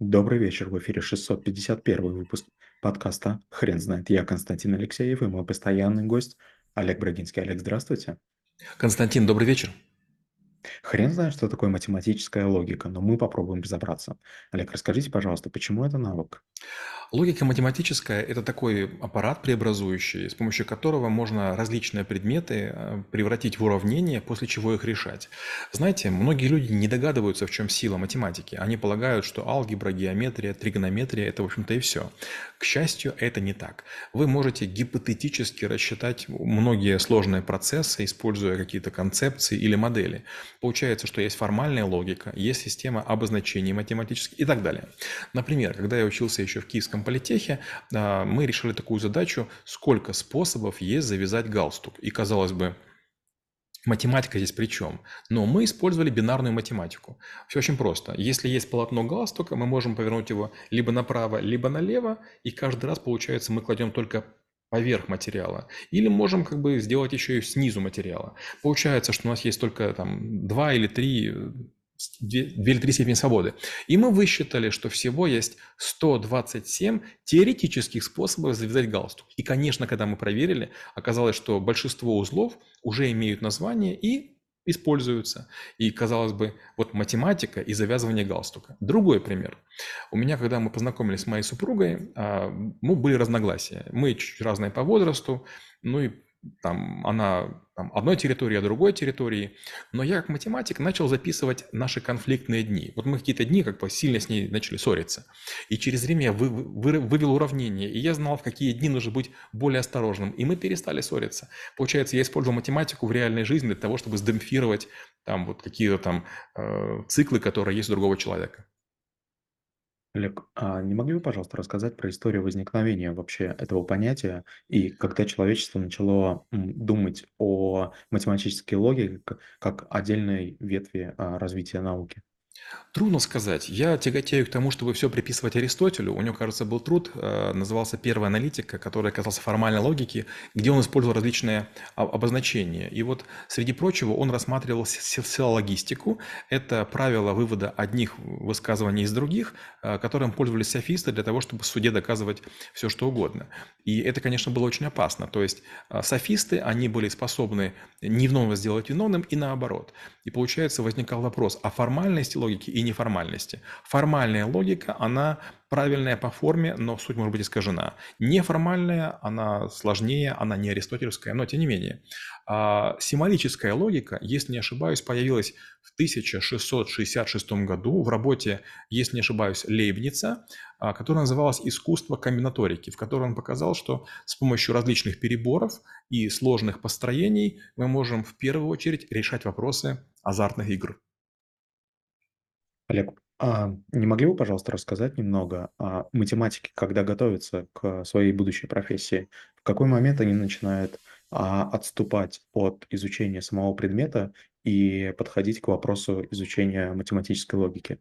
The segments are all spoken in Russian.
Добрый вечер, в эфире 651 выпуск подкаста «Хрен знает». Я Константин Алексеев и мой постоянный гость Олег Брагинский. Олег, здравствуйте. Константин, добрый вечер. Хрен знает, что такое математическая логика, но мы попробуем разобраться. Олег, расскажите, пожалуйста, почему это навык? Логика математическая– это такой аппарат преобразующий, с помощью которого можно различные предметы э, превратить в уравнения, после чего их решать. Знаете, многие люди не догадываются, в чем сила математики. Они полагают, что алгебра, геометрия, тригонометрия– это, в общем-то, и все. К счастью, это не так. Вы можете гипотетически рассчитать многие сложные процессы, используя какие-то концепции или модели. Получается, что есть формальная логика, есть система обозначений математических и так далее. Например, когда я учился еще в Киевском политехе, а, мы решили такую задачу, сколько способов есть завязать галстук. И казалось бы, Математика здесь при чем? Но мы использовали бинарную математику. Все очень просто. Если есть полотно галстука, мы можем повернуть его либо направо, либо налево, и каждый раз, получается, мы кладем только поверх материала. Или можем как бы сделать еще и снизу материала. Получается, что у нас есть только там два или три две, две или три степени свободы. И мы высчитали, что всего есть 127 теоретических способов завязать галстук. И, конечно, когда мы проверили, оказалось, что большинство узлов уже имеют название и используются. И, казалось бы, вот математика и завязывание галстука. Другой пример. У меня, когда мы познакомились с моей супругой, а, мы были разногласия. Мы чуть разные по возрасту, ну и там она там, одной территории, а другой территории. Но я как математик начал записывать наши конфликтные дни. Вот мы какие-то дни как бы сильно с ней начали ссориться. И через время я вы, вы, вывел уравнение, и я знал, в какие дни нужно быть более осторожным. И мы перестали ссориться. Получается, я использовал математику в реальной жизни для того, чтобы сдемпфировать там вот какие-то там э, циклы, которые есть у другого человека. Олег, а не могли бы, пожалуйста, рассказать про историю возникновения вообще этого понятия и когда человечество начало думать о математической логике как, отдельной ветви а, развития науки? Трудно сказать. Я тяготею к тому, чтобы все приписывать Аристотелю. У него, кажется, был труд, э, назывался «Первая аналитика», который касался формальной логики, где он использовал различные обозначения. И вот, среди прочего, он рассматривал силологистику. Это правило вывода одних высказываний из других, э, которым пользовались софисты для того, чтобы в суде доказывать все, что угодно. И это, конечно, было очень опасно. То есть э, софисты, они были способны невиновного сделать виновным и наоборот. И получается, возникал вопрос о формальности логики и неформальности. Формальная логика, она правильная по форме, но суть может быть искажена. Неформальная, она сложнее, она не аристотельская, но тем не менее. А символическая логика, если не ошибаюсь, появилась в 1666 году в работе, если не ошибаюсь, Лейбница, а, которая называлась «Искусство комбинаторики», в которой он показал, что с помощью различных переборов и сложных построений мы можем в первую очередь решать вопросы азартных игр. Олег, а не могли бы, пожалуйста, рассказать немного о математике, когда готовятся к своей будущей профессии? В какой момент они начинают а, отступать от изучения самого предмета и подходить к вопросу изучения математической логики?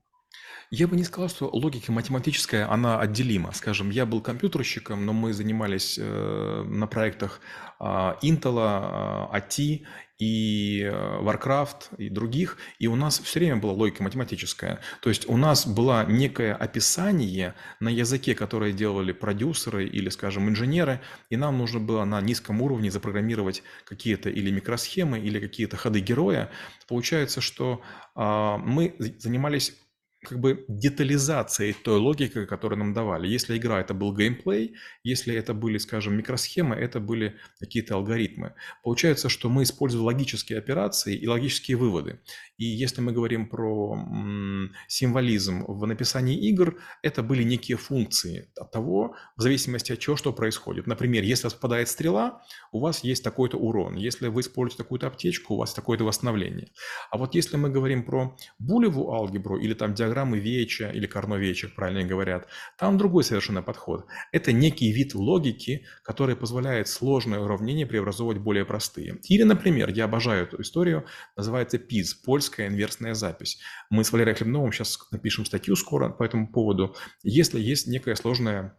Я бы не сказал, что логика математическая, она отделима. Скажем, я был компьютерщиком, но мы занимались э, на проектах э, Intel, э, AT и Warcraft и других, и у нас все время была логика математическая. То есть у нас было некое описание на языке, которое делали продюсеры или, скажем, инженеры, и нам нужно было на низком уровне запрограммировать какие-то или микросхемы, или какие-то ходы героя. Получается, что э, мы занимались как бы детализацией той логики, которую нам давали. Если игра это был геймплей, если это были, скажем, микросхемы, это были какие-то алгоритмы. Получается, что мы используем логические операции и логические выводы. И если мы говорим про символизм в написании игр, это были некие функции от того, в зависимости от чего, что происходит. Например, если попадает стрела, у вас есть такой-то урон. Если вы используете такую-то аптечку, у вас такое-то восстановление. А вот если мы говорим про булевую алгебру или там диаграммы Веча или Карно-Веча, правильно говорят, там другой совершенно подход. Это некий вид логики, который позволяет сложные уравнения преобразовывать более простые. Или, например, я обожаю эту историю, называется ПИЗ, польская инверсная запись. Мы с Валерием Хлебновым сейчас напишем статью скоро по этому поводу. Если есть некая сложная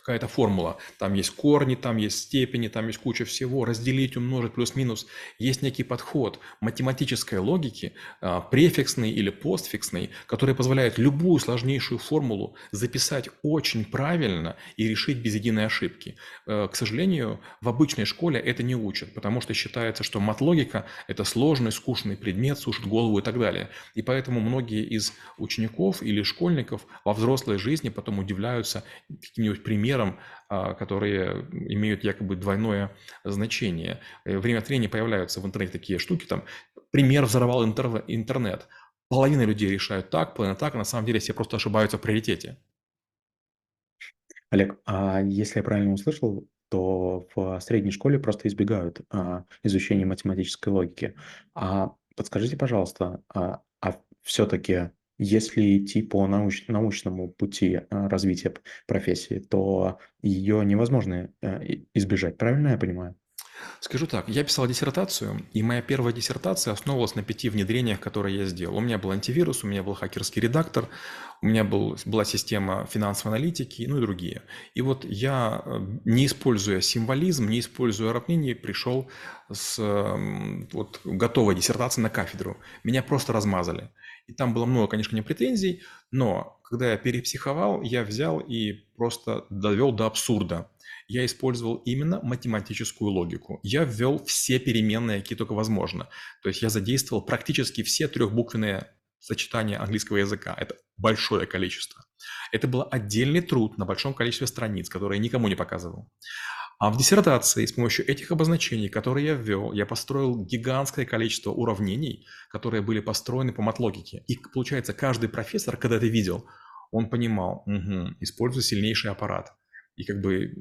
какая-то формула. Там есть корни, там есть степени, там есть куча всего. Разделить, умножить, плюс-минус. Есть некий подход математической логики, а, префиксный или постфиксный, который позволяет любую сложнейшую формулу записать очень правильно и решить без единой ошибки. Э, к сожалению, в обычной школе это не учат, потому что считается, что мат-логика – это сложный, скучный предмет, сушит голову и так далее. И поэтому многие из учеников или школьников во взрослой жизни потом удивляются каким-нибудь примерам, а, которые имеют якобы двойное значение. Э, время от времени появляются в интернете такие штуки, там, пример взорвал интернет. Половина людей решают так, половина так, а на самом деле все просто ошибаются в приоритете. Олег, а если я правильно услышал, то в средней школе просто избегают а, изучения математической логики. А подскажите, пожалуйста, а, а все-таки если идти по науч, научному пути а, развития профессии, то ее невозможно а, избежать, правильно я понимаю? Скажу так, я писал диссертацию, и моя первая диссертация основывалась на пяти внедрениях, которые я сделал. У меня был антивирус, у меня был хакерский редактор, у меня был, была система финансовой аналитики, ну и другие. И вот я, э, не используя символизм, не используя уравнений, пришел с вот, готовой диссертацией на кафедру. Меня просто размазали. И там было много, конечно, не претензий, но когда я перепсиховал, я взял и просто довел до абсурда я использовал именно математическую логику. Я ввел все переменные, какие только возможно. То есть я задействовал практически все трехбуквенные сочетания английского языка. Это большое количество. Это был отдельный труд на большом количестве страниц, которые я никому не показывал. А в диссертации с помощью этих обозначений, которые я ввел, я построил гигантское количество уравнений, которые были построены по матлогике. И получается, каждый профессор, когда это видел, он понимал, угу, использую сильнейший аппарат. И как бы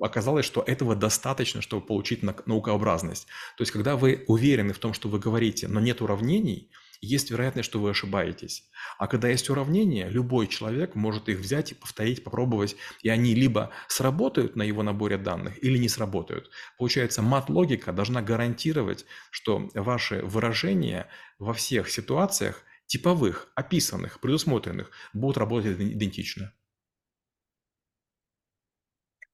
оказалось, что этого достаточно, чтобы получить наукообразность. То есть, когда вы уверены в том, что вы говорите, но нет уравнений, есть вероятность, что вы ошибаетесь. А когда есть уравнения, любой человек может их взять и повторить, попробовать, и они либо сработают на его наборе данных, или не сработают. Получается, мат-логика должна гарантировать, что ваши выражения во всех ситуациях типовых, описанных, предусмотренных, будут работать идентично.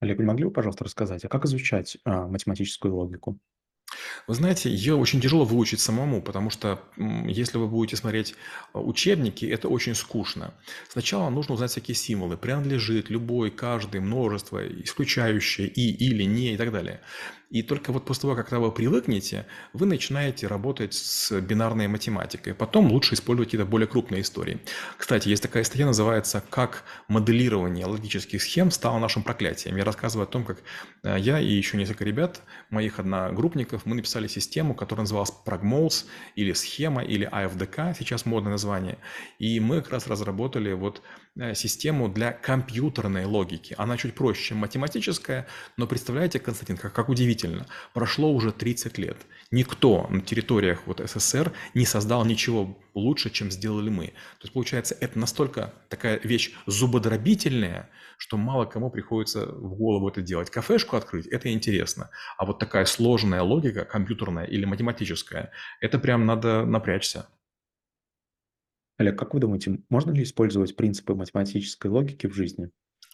Олег, не могли бы, пожалуйста, рассказать, а как изучать а, математическую логику? Вы знаете, ее очень тяжело выучить самому, потому что если вы будете смотреть а, учебники, это очень скучно. Сначала нужно узнать всякие символы. Принадлежит, любой, каждый, множество, исключающее, и, или, не и так далее. И только вот после того, когда вы привыкнете, вы начинаете работать с бинарной математикой. Потом лучше использовать какие-то более крупные истории. Кстати, есть такая статья, называется «Как моделирование логических схем стало нашим проклятием». Я рассказываю о том, как э, я и еще несколько ребят, моих одногруппников, мы написали систему, которая называлась Pragmols или схема, или AFDK, сейчас модное название. И мы как раз разработали вот Э, систему для компьютерной логики. Она чуть проще, чем математическая, но представляете, Константин, как, как удивительно, прошло уже 30 лет. Никто на территориях вот СССР не создал ничего лучше, чем сделали мы. То есть, получается, это настолько такая вещь зубодробительная, что мало кому приходится в голову это делать. Кафешку открыть – это интересно. А вот такая сложная логика, компьютерная или математическая, это прям надо напрячься. Олег, как вы думаете, можно ли использовать принципы математической логики в жизни?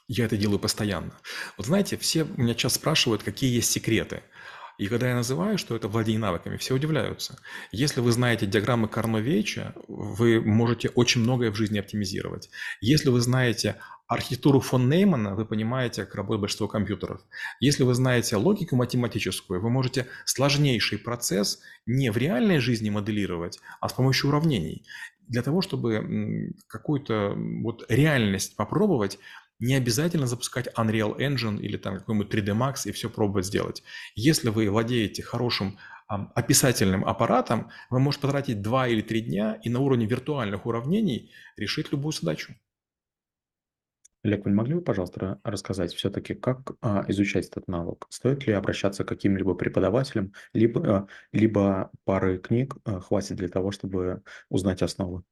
Я это делаю постоянно. Вот знаете, все меня часто спрашивают, какие есть секреты. И когда я называю, что это владение навыками, все удивляются. Если вы знаете диаграммы Карновейча, вы можете очень многое в жизни оптимизировать. Если вы знаете архитектуру фон Неймана, вы понимаете, как работает большинство компьютеров. Если вы знаете логику математическую, вы можете сложнейший процесс не в реальной жизни моделировать, а с помощью уравнений. Для того, чтобы какую-то вот реальность попробовать, не обязательно запускать Unreal Engine или там какой-нибудь 3D Max и все пробовать сделать. Если вы владеете хорошим описательным аппаратом, вы можете потратить 2 или 3 дня и на уровне виртуальных уравнений решить любую задачу. Олег, вы могли бы, пожалуйста, рассказать все-таки, как а, изучать этот навык? Стоит ли обращаться к каким-либо преподавателям, либо, а, либо пары книг а, хватит для того, чтобы узнать основы?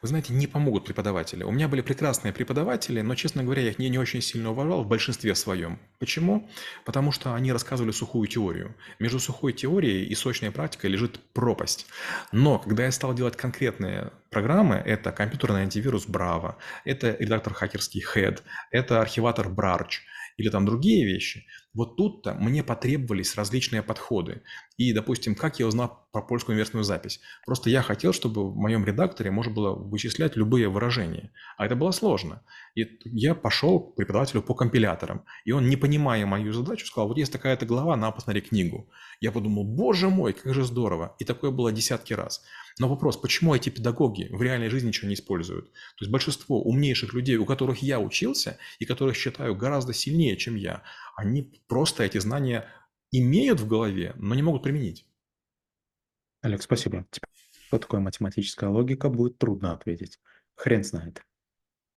Вы знаете, не помогут преподаватели. У меня были прекрасные преподаватели, но, честно говоря, я их не, не очень сильно уважал в большинстве своем. Почему? Потому что они рассказывали сухую теорию. Между сухой теорией и сочной практикой лежит пропасть. Но когда я стал делать конкретные программы, это компьютерный антивирус Bravo, это редактор хакерский Head, это архиватор Brarch, или там другие вещи, вот тут-то мне потребовались различные подходы. И, допустим, как я узнал про польскую инверсную запись? Просто я хотел, чтобы в моем редакторе можно было вычислять любые выражения. А это было сложно. И я пошел к преподавателю по компиляторам. И он, не понимая мою задачу, сказал, вот есть такая-то глава, на, посмотри книгу. Я подумал, боже мой, как же здорово. И такое было десятки раз. Но вопрос, почему эти педагоги в реальной жизни ничего не используют? То есть большинство умнейших людей, у которых я учился и которых считаю гораздо сильнее, чем я, они просто эти знания имеют в голове, но не могут применить. Олег, спасибо. Теперь, что такое математическая логика, будет трудно ответить. Хрен знает.